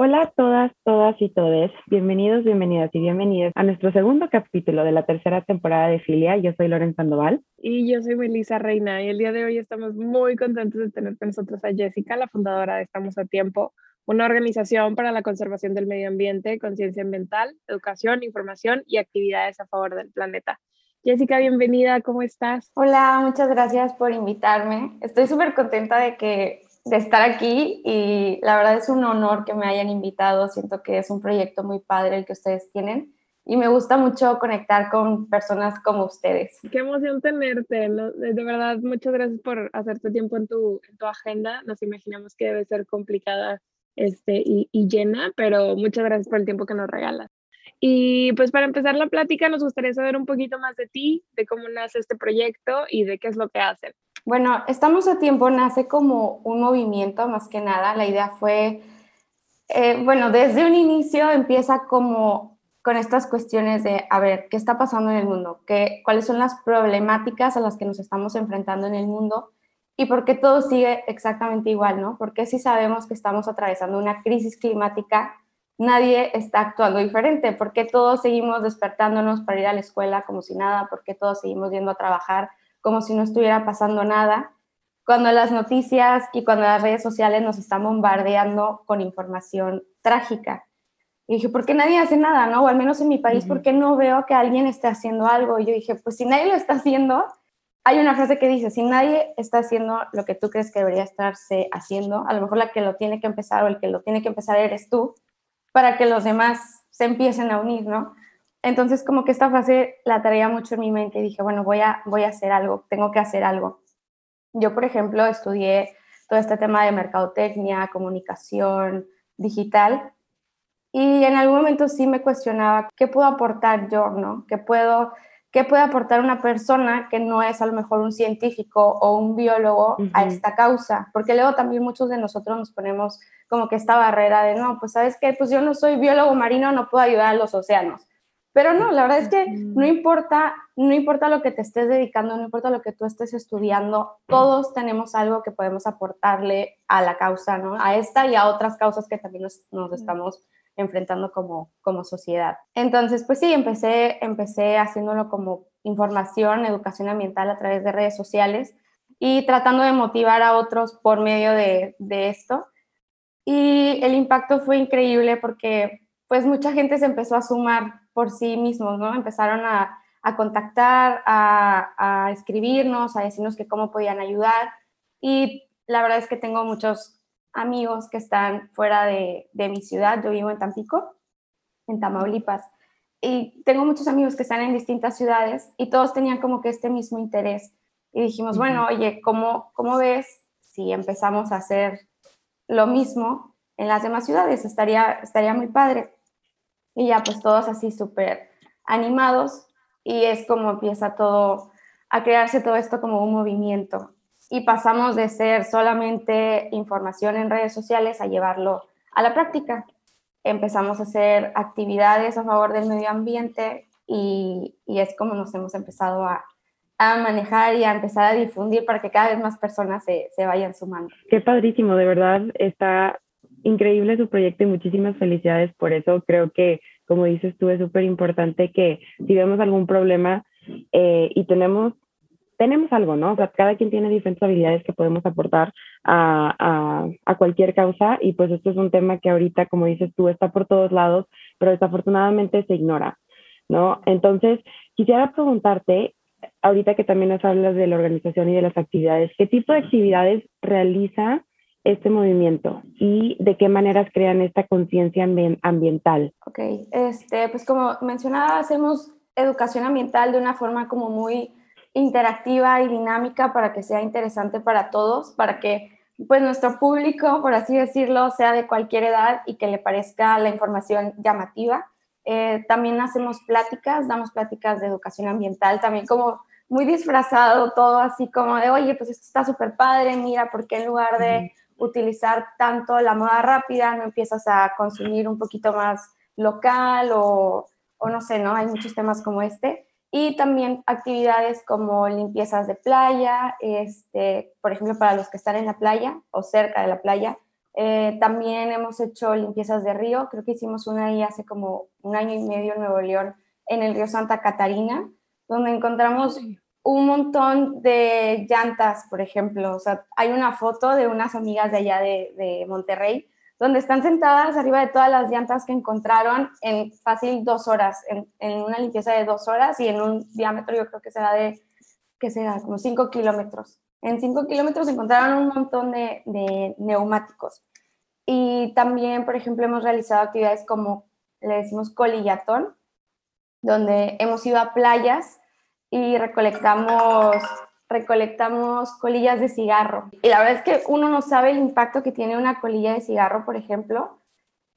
Hola a todas, todas y todes. Bienvenidos, bienvenidas y bienvenidas a nuestro segundo capítulo de la tercera temporada de Filia. Yo soy Loren Sandoval. Y yo soy Melissa Reina. Y el día de hoy estamos muy contentos de tener con nosotros a Jessica, la fundadora de Estamos a Tiempo, una organización para la conservación del medio ambiente, conciencia ambiental, educación, información y actividades a favor del planeta. Jessica, bienvenida, ¿cómo estás? Hola, muchas gracias por invitarme. Estoy súper contenta de que de estar aquí y la verdad es un honor que me hayan invitado. Siento que es un proyecto muy padre el que ustedes tienen y me gusta mucho conectar con personas como ustedes. Qué emoción tenerte, de verdad, muchas gracias por hacerte tiempo en tu, en tu agenda. Nos imaginamos que debe ser complicada este, y, y llena, pero muchas gracias por el tiempo que nos regalas. Y pues para empezar la plática nos gustaría saber un poquito más de ti, de cómo nace este proyecto y de qué es lo que hacen. Bueno, Estamos a Tiempo nace como un movimiento, más que nada. La idea fue, eh, bueno, desde un inicio empieza como con estas cuestiones de, a ver, ¿qué está pasando en el mundo? ¿Qué, ¿Cuáles son las problemáticas a las que nos estamos enfrentando en el mundo? ¿Y por qué todo sigue exactamente igual, no? Porque si sabemos que estamos atravesando una crisis climática, nadie está actuando diferente. ¿Por qué todos seguimos despertándonos para ir a la escuela como si nada? ¿Por qué todos seguimos yendo a trabajar como si no estuviera pasando nada, cuando las noticias y cuando las redes sociales nos están bombardeando con información trágica. Y dije, ¿por qué nadie hace nada, no? O al menos en mi país, ¿por qué no veo que alguien esté haciendo algo? Y yo dije, pues si nadie lo está haciendo, hay una frase que dice, si nadie está haciendo lo que tú crees que debería estarse haciendo, a lo mejor la que lo tiene que empezar o el que lo tiene que empezar eres tú, para que los demás se empiecen a unir, ¿no? Entonces, como que esta frase la traía mucho en mi mente y dije, bueno, voy a, voy a hacer algo, tengo que hacer algo. Yo, por ejemplo, estudié todo este tema de mercadotecnia, comunicación digital y en algún momento sí me cuestionaba qué puedo aportar yo, ¿no? ¿Qué puedo, qué puede aportar una persona que no es a lo mejor un científico o un biólogo a esta causa? Porque luego también muchos de nosotros nos ponemos como que esta barrera de, no, pues sabes qué, pues yo no soy biólogo marino, no puedo ayudar a los océanos pero no, la verdad es que no importa, no importa lo que te estés dedicando, no importa lo que tú estés estudiando, todos tenemos algo que podemos aportarle a la causa, ¿no? A esta y a otras causas que también nos, nos estamos enfrentando como, como sociedad. Entonces, pues sí, empecé, empecé haciéndolo como información, educación ambiental a través de redes sociales y tratando de motivar a otros por medio de, de esto. Y el impacto fue increíble porque pues mucha gente se empezó a sumar por sí mismos, ¿no? Empezaron a, contactar, a, escribirnos, a decirnos que cómo podían ayudar. Y la verdad es que tengo muchos amigos que están fuera de, mi ciudad. Yo vivo en Tampico, en Tamaulipas. Y tengo muchos amigos que están en distintas ciudades y todos tenían como que este mismo interés. Y dijimos, bueno, oye, ¿cómo, ¿cómo ves si empezamos a hacer lo mismo en las demás ciudades? Estaría, estaría muy padre. Y ya pues todos así súper animados y es como empieza todo a crearse todo esto como un movimiento. Y pasamos de ser solamente información en redes sociales a llevarlo a la práctica. Empezamos a hacer actividades a favor del medio ambiente y, y es como nos hemos empezado a, a manejar y a empezar a difundir para que cada vez más personas se, se, vayan sumando. Qué padrísimo, de verdad está increíble su proyecto y muchísimas felicidades por eso. Creo que, como dices tú, es súper importante que si vemos algún problema eh, y tenemos, tenemos algo, ¿no? O sea, cada quien tiene diferentes habilidades que podemos aportar a, a, a cualquier causa y pues esto es un tema que ahorita, como dices tú, está por todos lados, pero desafortunadamente se ignora, ¿no? Entonces, quisiera preguntarte, ahorita que también nos hablas de la organización y de las actividades, ¿qué tipo de actividades realiza este movimiento y de qué maneras crean esta conciencia ambiental? Ok, este, pues como mencionaba, hacemos educación ambiental de una forma como muy interactiva y dinámica para que sea interesante para todos, para que pues nuestro público, por así decirlo, sea de cualquier edad y que le parezca la información llamativa. Eh, también hacemos pláticas, damos pláticas de educación ambiental, también como muy disfrazado todo, así como de, oye, pues esto está súper padre, mira, porque en lugar de utilizar tanto la moda rápida, no empiezas a consumir un poquito más local o, o no sé, ¿no? Hay muchos temas como este. Y también actividades como limpiezas de playa, este, por ejemplo, para los que están en la playa o cerca de la playa, Eh, también hemos hecho limpiezas de río, creo que hicimos una ahí hace como un año y medio en Nuevo León, en el río Santa Catarina, donde encontramos un montón de llantas, por ejemplo. Hay una foto de unas amigas de allá de, Monterrey, donde están sentadas arriba de todas las llantas que encontraron en fácil dos horas, en, en una limpieza de dos horas y en un diámetro yo creo que será de, que será como cinco kilómetros. En cinco kilómetros encontraron un montón de, de neumáticos. Y también, por ejemplo, hemos realizado actividades como le decimos colillatón, donde hemos ido a playas y recolectamos recolectamos colillas de cigarro. Y la verdad es que uno no sabe el impacto que tiene una colilla de cigarro, por ejemplo,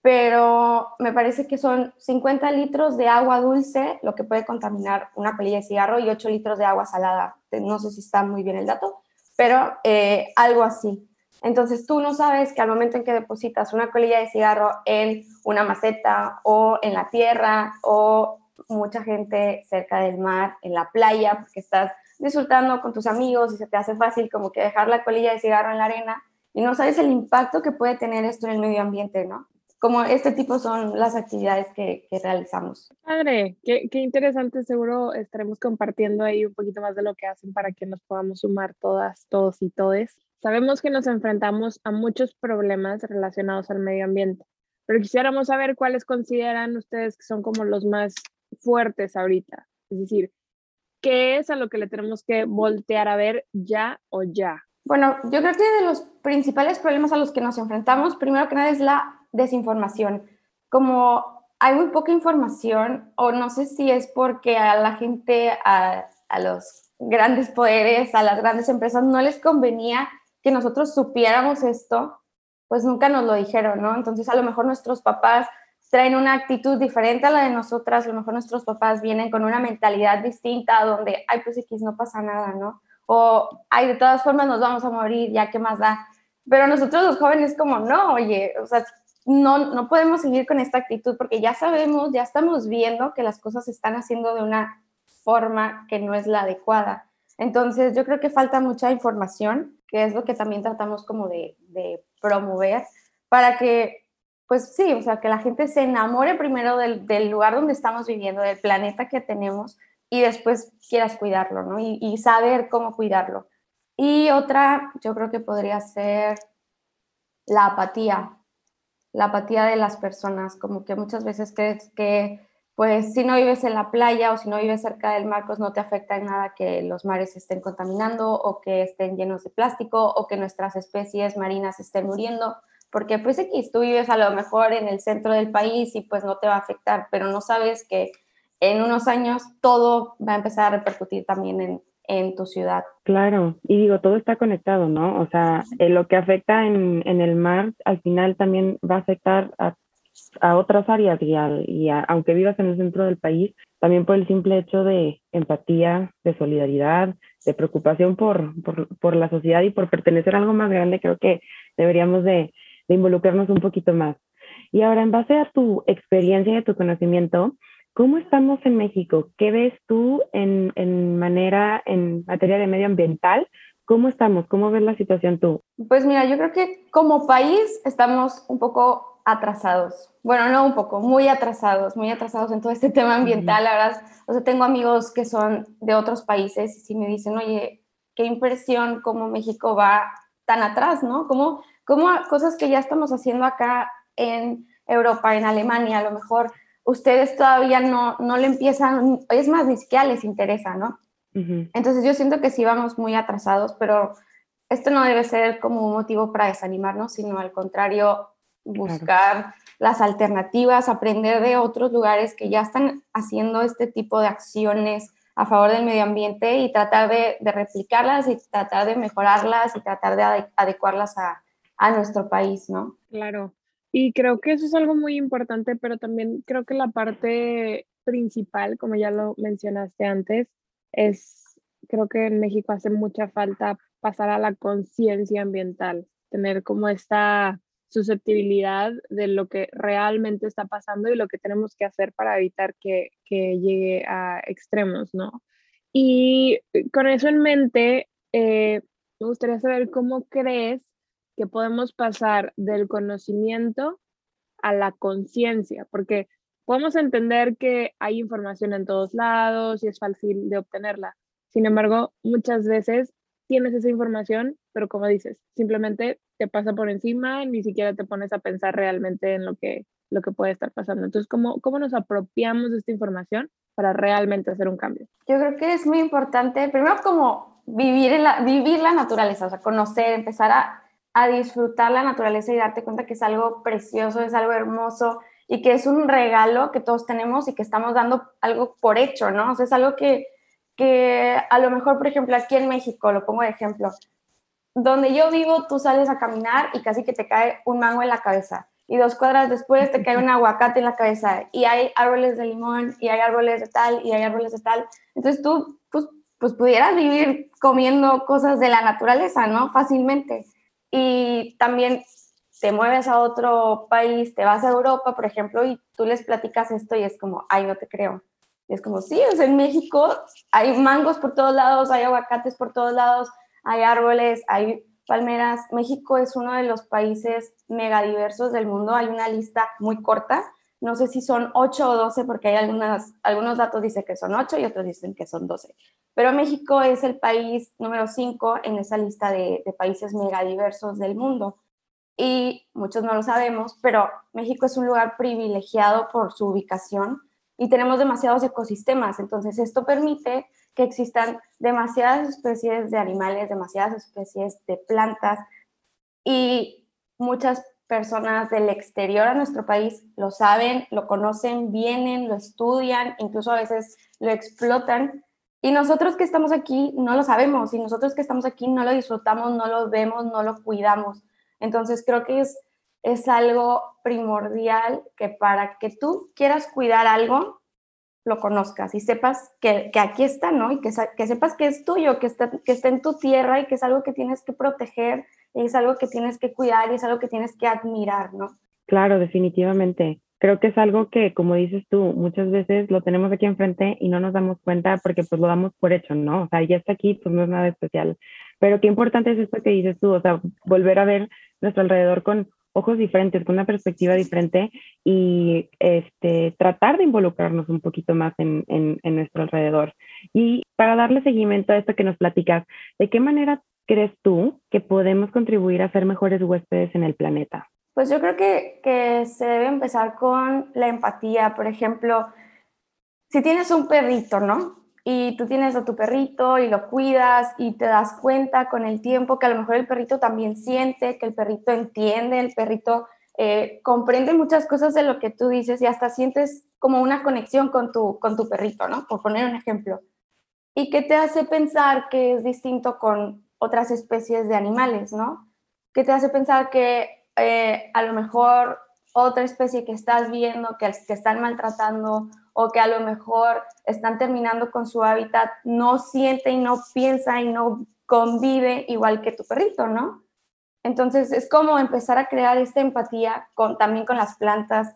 pero me parece que son 50 litros de agua dulce lo que puede contaminar una colilla de cigarro y 8 litros de agua salada. No sé si está muy bien el dato, pero eh, algo así. Entonces tú no sabes que al momento en que depositas una colilla de cigarro en una maceta o en la tierra o mucha gente cerca del mar, en la playa, porque estás disfrutando con tus amigos y se te hace fácil como que dejar la colilla de cigarro en la arena y no sabes el impacto que puede tener esto en el medio ambiente, ¿no? Como este tipo son las actividades que, que realizamos. Padre, qué, qué, interesante, seguro estaremos compartiendo ahí un poquito más de lo que hacen para que nos podamos sumar todas, todos y todes. Sabemos que nos enfrentamos a muchos problemas relacionados al medio ambiente, pero quisiéramos saber cuáles consideran ustedes que son como los más fuertes ahorita. Es decir, ¿qué es a lo que le tenemos que voltear a ver ya o ya? Bueno, yo creo que de los principales problemas a los que nos enfrentamos, primero que nada es la desinformación. Como hay muy poca información, o no sé si es porque a la gente, a, los grandes poderes, a las grandes empresas, no les convenía que nosotros supiéramos esto, pues nunca nos lo dijeron, ¿no? Entonces a lo mejor nuestros papás traen una actitud diferente a la de nosotras, a lo mejor nuestros papás vienen con una mentalidad distinta donde, ay, pues X no pasa nada, ¿no? O, ay, de todas formas nos vamos a morir, ya qué más da. Pero nosotros los jóvenes como, no, oye, o sea, no, no podemos seguir con esta actitud porque ya sabemos, ya estamos viendo que las cosas se están haciendo de una forma que no es la adecuada. Entonces, yo creo que falta mucha información, que es lo que también tratamos como de, de promover, para que pues sí, o sea, que la gente se enamore primero del, del, lugar donde estamos viviendo, del planeta que tenemos, y después quieras cuidarlo, ¿no? Y, y, saber cómo cuidarlo. Y otra, yo creo que podría ser la apatía, la apatía de las personas, como que muchas veces crees que, pues, si no vives en la playa o si no vives cerca del mar, pues no te afecta en nada que los mares estén contaminando o que estén llenos de plástico o que nuestras especies marinas estén muriendo porque pues X, tú vives a lo mejor en el centro del país y pues no te va a afectar, pero no sabes que en unos años todo va a empezar a repercutir también en, en tu ciudad. Claro, y digo, todo está conectado, ¿no? O sea, eh, lo que afecta en, en, el mar al final también va a afectar a, a otras áreas y, a, y a, aunque vivas en el centro del país, también por el simple hecho de empatía, de solidaridad, de preocupación por, por, por la sociedad y por pertenecer a algo más grande, creo que deberíamos de de involucrarnos un poquito más. Y ahora, en base a tu experiencia y a tu conocimiento, ¿cómo estamos en México? ¿Qué ves tú en, en manera, en materia de medioambiental? ¿Cómo estamos? ¿Cómo ves la situación tú? Pues mira, yo creo que como país estamos un poco atrasados. Bueno, no un poco, muy atrasados, muy atrasados en todo este tema ambiental. La verdad, o sea, tengo amigos que son de otros países y sí me dicen, oye, qué impresión cómo México va tan atrás, ¿no? Cómo como cosas que ya estamos haciendo acá en Europa, en Alemania, a lo mejor ustedes todavía no, no le empiezan, es más, ni siquiera les interesa, ¿no? Uh -huh. Entonces yo siento que sí vamos muy atrasados, pero esto no debe ser como un motivo para desanimarnos, sino al contrario, buscar claro. las alternativas, aprender de otros lugares que ya están haciendo este tipo de acciones a favor del medio ambiente y tratar de, de replicarlas y tratar de mejorarlas y tratar de adecuarlas a, a nuestro país, ¿no? Claro. Y creo que eso es algo muy importante, pero también creo que la parte principal, como ya lo mencionaste antes, es, creo que en México hace mucha falta pasar a la conciencia ambiental, tener como esta susceptibilidad de lo que realmente está pasando y lo que tenemos que hacer para evitar que, que llegue a extremos, ¿no? Y con eso en mente, eh, me gustaría saber cómo crees que podemos pasar del conocimiento a la conciencia, porque podemos entender que hay información en todos lados y es fácil de obtenerla. Sin embargo, muchas veces tienes esa información, pero como dices, simplemente te pasa por encima, ni siquiera te pones a pensar realmente en lo que, lo que puede estar pasando. Entonces, ¿cómo, ¿cómo nos apropiamos de esta información para realmente hacer un cambio? Yo creo que es muy importante, primero como vivir, la, vivir la naturaleza, o sea, conocer, empezar a, a disfrutar la naturaleza y darte cuenta que es algo precioso, es algo hermoso y que es un regalo que todos tenemos y que estamos dando algo por hecho, ¿no? O sea, es algo que, que a lo mejor, por ejemplo, aquí en México, lo pongo de ejemplo, donde yo vivo, tú sales a caminar y casi que te cae un mango en la cabeza. Y dos cuadras después te cae un aguacate en la cabeza. Y hay árboles de limón, y hay árboles de tal, y hay árboles de tal. Entonces tú, pues, pues pudieras vivir comiendo cosas de la naturaleza, ¿no? Fácilmente. Y también te mueves a otro país, te vas a Europa, por ejemplo, y tú les platicas esto y es como, ay, no te creo. Y es como, sí, sea, en México hay mangos por todos lados, hay aguacates por todos lados, hay árboles, hay palmeras. México es uno de los países megadiversos del mundo. Hay una lista muy corta. No sé si son 8 o 12 porque hay algunas, algunos datos dicen que son 8 y otros dicen que son 12. Pero México es el país número 5 en esa lista de, de países megadiversos del mundo. Y muchos no lo sabemos, pero México es un lugar privilegiado por su ubicación y tenemos demasiados ecosistemas. Entonces, esto permite que existan demasiadas especies de animales, demasiadas especies de plantas y muchas personas del exterior a nuestro país lo saben, lo conocen, vienen, lo estudian, incluso a veces lo explotan. Y nosotros que estamos aquí no lo sabemos y nosotros que estamos aquí no lo disfrutamos, no lo vemos, no lo cuidamos. Entonces creo que es, es algo primordial que para que tú quieras cuidar algo, lo conozcas y sepas que, que aquí está, ¿no? Y que, que, sepas que es tuyo, que está, que está en tu tierra y que es algo que tienes que proteger, es algo que tienes que cuidar y es algo que tienes que admirar, ¿no? Claro, definitivamente. Creo que es algo que, como dices tú, muchas veces lo tenemos aquí enfrente y no nos damos cuenta porque pues lo damos por hecho, ¿no? O sea, ya está aquí, pues no es nada especial. Pero qué importante es esto que dices tú, o sea, volver a ver nuestro alrededor con ojos diferentes, con una perspectiva diferente y este, tratar de involucrarnos un poquito más en, en, en, nuestro alrededor. Y para darle seguimiento a esto que nos platicas, ¿de qué manera crees tú que podemos contribuir a ser mejores huéspedes en el planeta? Pues yo creo que, que se debe empezar con la empatía. Por ejemplo, si tienes un perrito, ¿no? y tú tienes a tu perrito y lo cuidas y te das cuenta con el tiempo que a lo mejor el perrito también siente, que el perrito entiende, el perrito eh, comprende muchas cosas de lo que tú dices y hasta sientes como una conexión con tu, con tu perrito, ¿no? Por poner un ejemplo. Y que te hace pensar que es distinto con otras especies de animales, ¿no? Que te hace pensar que eh, a lo mejor otra especie que estás viendo, que, que están maltratando o que a lo mejor están terminando con su hábitat, no siente y no piensa y no convive igual que tu perrito, ¿no? Entonces es como empezar a crear esta empatía con, también con las plantas,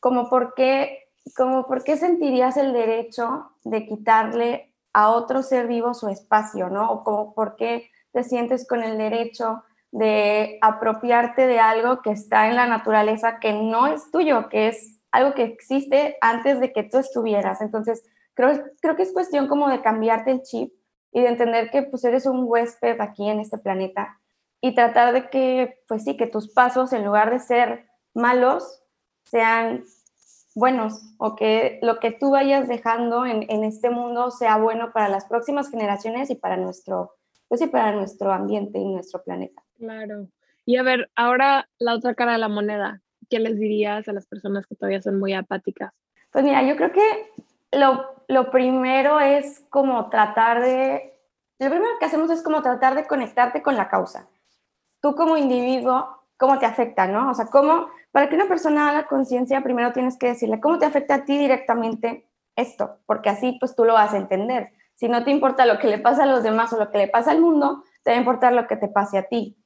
como por, qué, como por qué sentirías el derecho de quitarle a otro ser vivo su espacio, ¿no? O como por qué te sientes con el derecho de apropiarte de algo que está en la naturaleza que no es tuyo, que es algo que existe antes de que tú estuvieras. Entonces, creo, creo que es cuestión como de cambiarte el chip y de entender que pues eres un huésped aquí en este planeta y tratar de que, pues sí, que tus pasos en lugar de ser malos, sean buenos o que lo que tú vayas dejando en, en, este mundo sea bueno para las próximas generaciones y para nuestro, pues sí, para nuestro ambiente y nuestro planeta. Claro. Y a ver, ahora la otra cara de la moneda. ¿qué les dirías a las personas que todavía son muy apáticas? Pues mira, yo creo que lo, lo primero es como tratar de, lo primero que hacemos es como tratar de conectarte con la causa. Tú como individuo, ¿cómo te afecta, no? O sea, ¿cómo, para que una persona haga conciencia, primero tienes que decirle, ¿cómo te afecta a ti directamente esto? Porque así pues tú lo vas a entender. Si no te importa lo que le pasa a los demás o lo que le pasa al mundo, te va a importar lo que te pase a ti.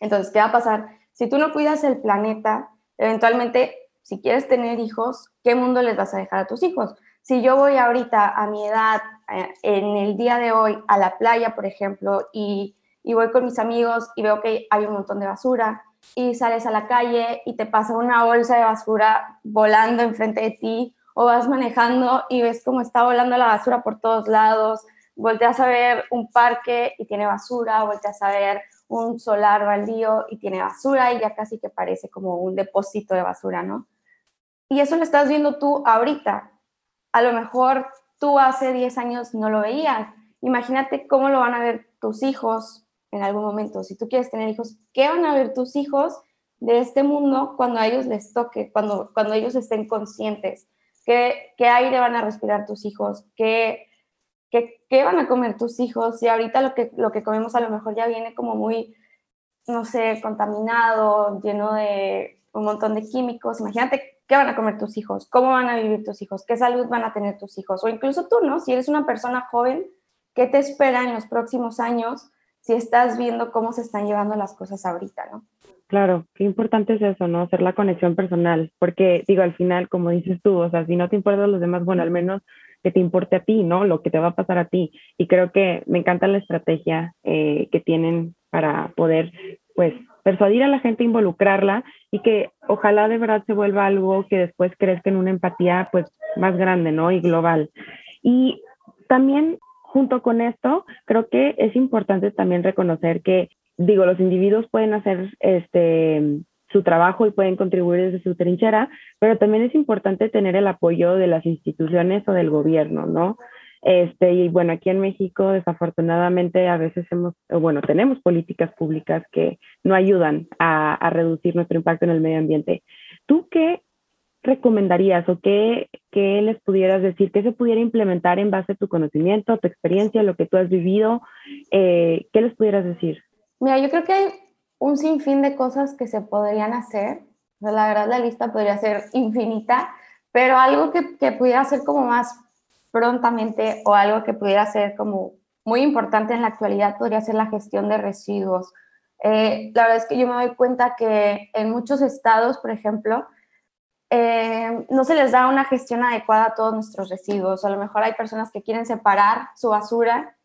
Entonces, ¿qué va a pasar? Si tú no cuidas el planeta, Eventualmente, si quieres tener hijos, ¿qué mundo les vas a dejar a tus hijos? Si yo voy ahorita a mi edad, eh, en el día de hoy, a la playa, por ejemplo, y, y voy con mis amigos y veo que hay un montón de basura y sales a la calle y te pasa una bolsa de basura volando enfrente de ti o vas manejando y ves cómo está volando la basura por todos lados, volteas a ver un parque y tiene basura, volteas a ver un solar baldío y tiene basura y ya casi que parece como un depósito de basura, ¿no? Y eso lo estás viendo tú ahorita. A lo mejor tú hace 10 años no lo veías. Imagínate cómo lo van a ver tus hijos en algún momento. Si tú quieres tener hijos, ¿qué van a ver tus hijos de este mundo cuando a ellos les toque, cuando, cuando ellos estén conscientes? ¿Qué, qué aire van a respirar tus hijos? ¿Qué, ¿Qué, ¿Qué, van a comer tus hijos? Y ahorita lo que, lo que comemos a lo mejor ya viene como muy, no sé, contaminado, lleno de un montón de químicos. Imagínate qué van a comer tus hijos, cómo van a vivir tus hijos, qué salud van a tener tus hijos. O incluso tú, ¿no? Si eres una persona joven, ¿qué te espera en los próximos años si estás viendo cómo se están llevando las cosas ahorita, ¿no? Claro, qué importante es eso, ¿no? Hacer la conexión personal, porque digo, al final, como dices tú, o sea, si no te importan los demás, bueno, al menos que te importe a ti, ¿no? Lo que te va a pasar a ti. Y creo que me encanta la estrategia eh, que tienen para poder, pues, persuadir a la gente, involucrarla y que ojalá de verdad se vuelva algo que después crezca en una empatía, pues, más grande, ¿no? Y global. Y también, junto con esto, creo que es importante también reconocer que, digo, los individuos pueden hacer, este, su trabajo y pueden contribuir desde su trinchera, pero también es importante tener el apoyo de las instituciones o del gobierno, ¿no? Este, y bueno, aquí en México desafortunadamente a veces hemos, bueno, tenemos políticas públicas que no ayudan a, a reducir nuestro impacto en el medio ambiente. ¿Tú qué recomendarías o qué, qué les pudieras decir, qué se pudiera implementar en base a tu conocimiento, tu experiencia, lo que tú has vivido? Eh, ¿Qué les pudieras decir? Mira, yo creo que hay un sinfín de cosas que se podrían hacer. la verdad, la lista podría ser infinita, pero algo que, que pudiera ser como más prontamente o algo que pudiera ser como muy importante en la actualidad podría ser la gestión de residuos. Eh, la verdad es que yo me doy cuenta que en muchos estados, por ejemplo, eh, no se les da una gestión adecuada a todos nuestros residuos. A lo mejor hay personas que quieren separar su basura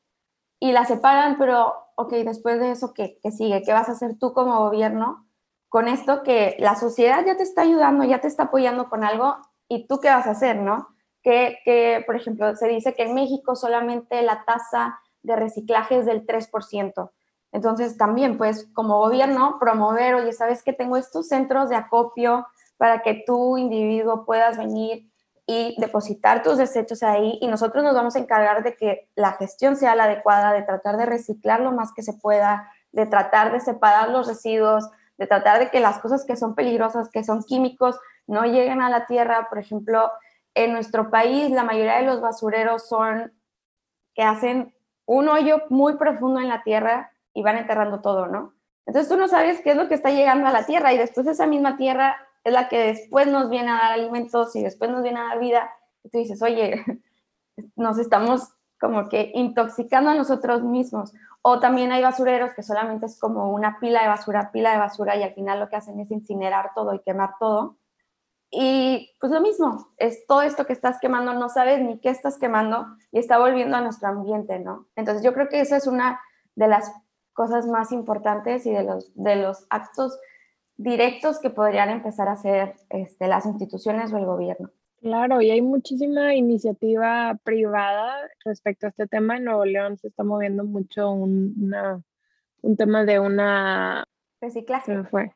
y la separan, pero, ok, después de eso, ¿qué, ¿qué sigue? ¿Qué vas a hacer tú como gobierno con esto que la sociedad ya te está ayudando, ya te está apoyando con algo y tú qué vas a hacer, ¿no? Que, que por ejemplo, se dice que en México solamente la tasa de reciclaje es del 3%. Entonces, también, pues, como gobierno, promover, oye, ¿sabes que tengo estos centros de acopio para que tú, individuo, puedas venir y depositar tus desechos ahí y nosotros nos vamos a encargar de que la gestión sea la adecuada, de tratar de reciclar lo más que se pueda, de tratar de separar los residuos, de tratar de que las cosas que son peligrosas, que son químicos, no lleguen a la tierra. Por ejemplo, en nuestro país la mayoría de los basureros son que hacen un hoyo muy profundo en la tierra y van enterrando todo, ¿no? Entonces tú no sabes qué es lo que está llegando a la tierra y después esa misma tierra es la que después nos viene a dar alimentos y después nos viene a dar vida. Y tú dices, oye, nos estamos como que intoxicando a nosotros mismos. O también hay basureros que solamente es como una pila de basura, pila de basura, y al final lo que hacen es incinerar todo y quemar todo. Y pues lo mismo, es todo esto que estás quemando, no sabes ni qué estás quemando y está volviendo a nuestro ambiente, ¿no? Entonces yo creo que esa es una de las cosas más importantes y de los, de los actos directos que podrían empezar a hacer este, las instituciones o el gobierno. Claro, y hay muchísima iniciativa privada respecto a este tema. En Nuevo León se está moviendo mucho un, un tema de una... Reciclaje. Se fue.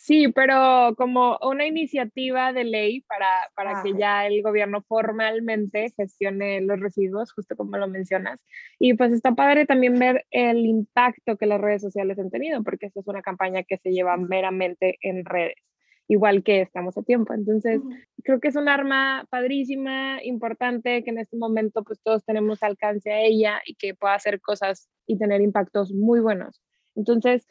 Sí, pero como una iniciativa de ley para, para ah, que ya el gobierno formalmente gestione los residuos, justo como lo mencionas. Y pues está padre también ver el impacto que las redes sociales han tenido, porque esta es una campaña que se lleva meramente en redes, igual que estamos a tiempo. Entonces, creo que es un arma padrísima, importante, que en este momento pues todos tenemos alcance a ella y que pueda hacer cosas y tener impactos muy buenos. Entonces,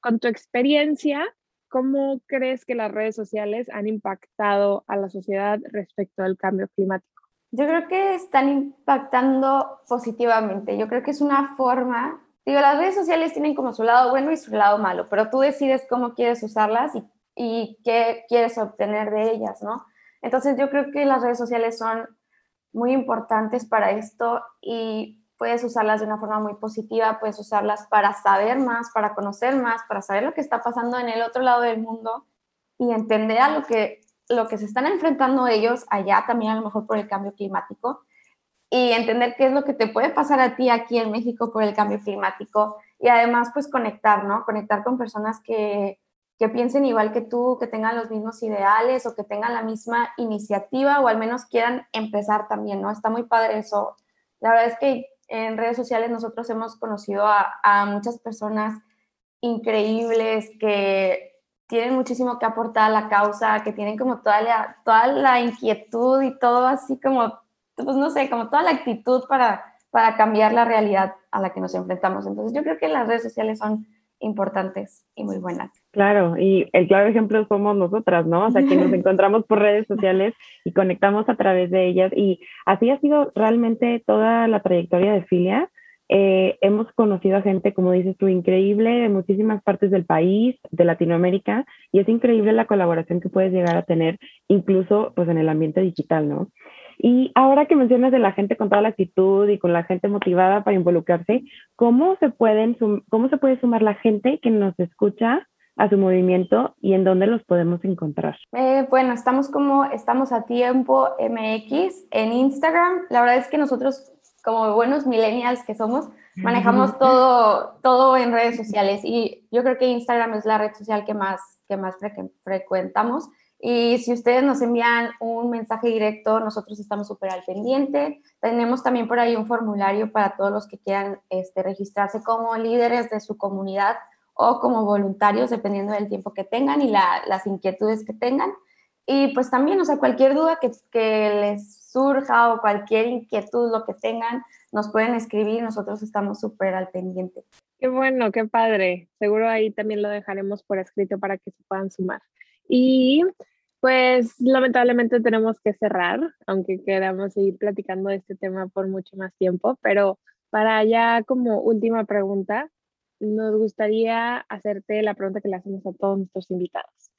con tu experiencia, ¿cómo crees que las redes sociales han impactado a la sociedad respecto al cambio climático? Yo creo que están impactando positivamente. Yo creo que es una forma, digo, las redes sociales tienen como su lado bueno y su lado malo, pero tú decides cómo quieres usarlas y, y qué quieres obtener de ellas, ¿no? Entonces yo creo que las redes sociales son muy importantes para esto y puedes usarlas de una forma muy positiva, puedes usarlas para saber más, para conocer más, para saber lo que está pasando en el otro lado del mundo y entender a lo que, lo que se están enfrentando ellos allá también a lo mejor por el cambio climático y entender qué es lo que te puede pasar a ti aquí en México por el cambio climático y además pues conectar, ¿no? Conectar con personas que, que piensen igual que tú, que tengan los mismos ideales o que tengan la misma iniciativa o al menos quieran empezar también, ¿no? Está muy padre eso. La verdad es que en redes sociales nosotros hemos conocido a, muchas personas increíbles que tienen muchísimo que aportar a la causa, que tienen como toda la, toda la inquietud y todo así como, pues no sé, como toda la actitud para, para cambiar la realidad a la que nos enfrentamos. Entonces yo creo que las redes sociales son importantes y muy buenas. Claro, y el claro ejemplo somos nosotras, ¿no? O sea, que nos encontramos por redes sociales y conectamos a través de ellas. Y así ha sido realmente toda la trayectoria de Filia. Eh, hemos conocido a gente, como dices tú, increíble de muchísimas partes del país, de Latinoamérica, y es increíble la colaboración que puedes llegar a tener, incluso pues en el ambiente digital, ¿no? Y ahora que mencionas de la gente con toda la actitud y con la gente motivada para involucrarse, ¿cómo se, pueden cómo se puede sumar la gente que nos escucha a su movimiento y en dónde los podemos encontrar? Eh, bueno, estamos como estamos a tiempo MX en Instagram. La verdad es que nosotros, como buenos millennials que somos, manejamos todo, todo en redes sociales y yo creo que Instagram es la red social que más, que más frecuentamos. Y si ustedes nos envían un mensaje directo, nosotros estamos súper al pendiente. Tenemos también por ahí un formulario para todos los que quieran este, registrarse como líderes de su comunidad o como voluntarios, dependiendo del tiempo que tengan y las inquietudes que tengan. Y pues también, o sea, cualquier duda que, que les surja o cualquier inquietud, lo que tengan, nos pueden escribir. Nosotros estamos súper al pendiente. Qué bueno, qué padre. Seguro ahí también lo dejaremos por escrito para que se puedan sumar. Y pues lamentablemente tenemos que cerrar, aunque queramos seguir platicando de este tema por mucho más tiempo, pero para ya como última pregunta, nos gustaría hacerte la pregunta que le hacemos a todos nuestros invitados.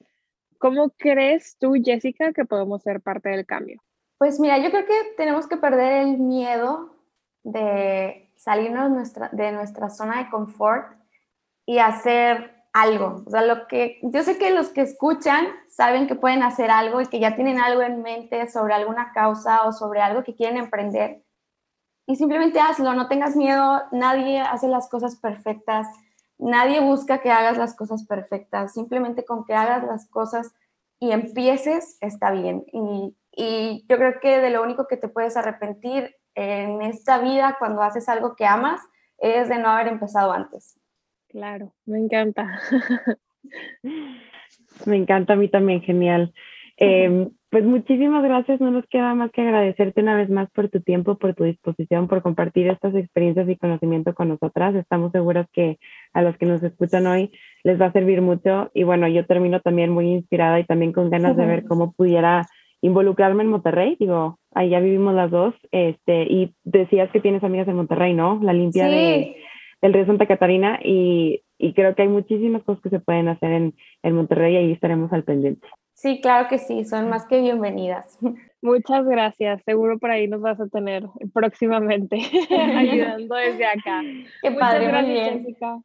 ¿Cómo crees tú, Jessica, que podemos ser parte del cambio? Pues mira, yo creo que tenemos que perder el miedo de salirnos nuestra, de nuestra zona de confort y hacer algo. O sea, lo que yo sé que los que escuchan saben que pueden hacer algo y que ya tienen algo en mente sobre alguna causa o sobre algo que quieren emprender. Y simplemente hazlo, no tengas miedo, nadie hace las cosas perfectas, nadie busca que hagas las cosas perfectas, simplemente con que hagas las cosas y empieces está bien. Y, yo creo que de lo único que te puedes arrepentir en esta vida cuando haces algo que amas es de no haber empezado antes. Claro, me encanta. me encanta a mí también, genial. Em, pues muchísimas gracias, no nos queda más que agradecerte una vez más por tu tiempo, por tu disposición, por compartir estas experiencias y conocimiento con nosotras. Estamos seguras que a los que nos escuchan hoy les va a servir mucho y bueno, yo termino también muy inspirada y también con ganas de ver cómo pudiera involucrarme en Monterrey, digo, ahí ya vivimos las dos, este, y decías que tienes amigas en Monterrey, ¿no? La limpia de el río Santa Catarina y, creo que hay muchísimas cosas que se pueden hacer en, en Monterrey y ahí estaremos al pendiente. Sí, claro que sí, son más que bienvenidas. Muchas gracias, seguro por ahí nos vas a tener próximamente ayudando desde acá. Qué padre, muy bien. Jessica.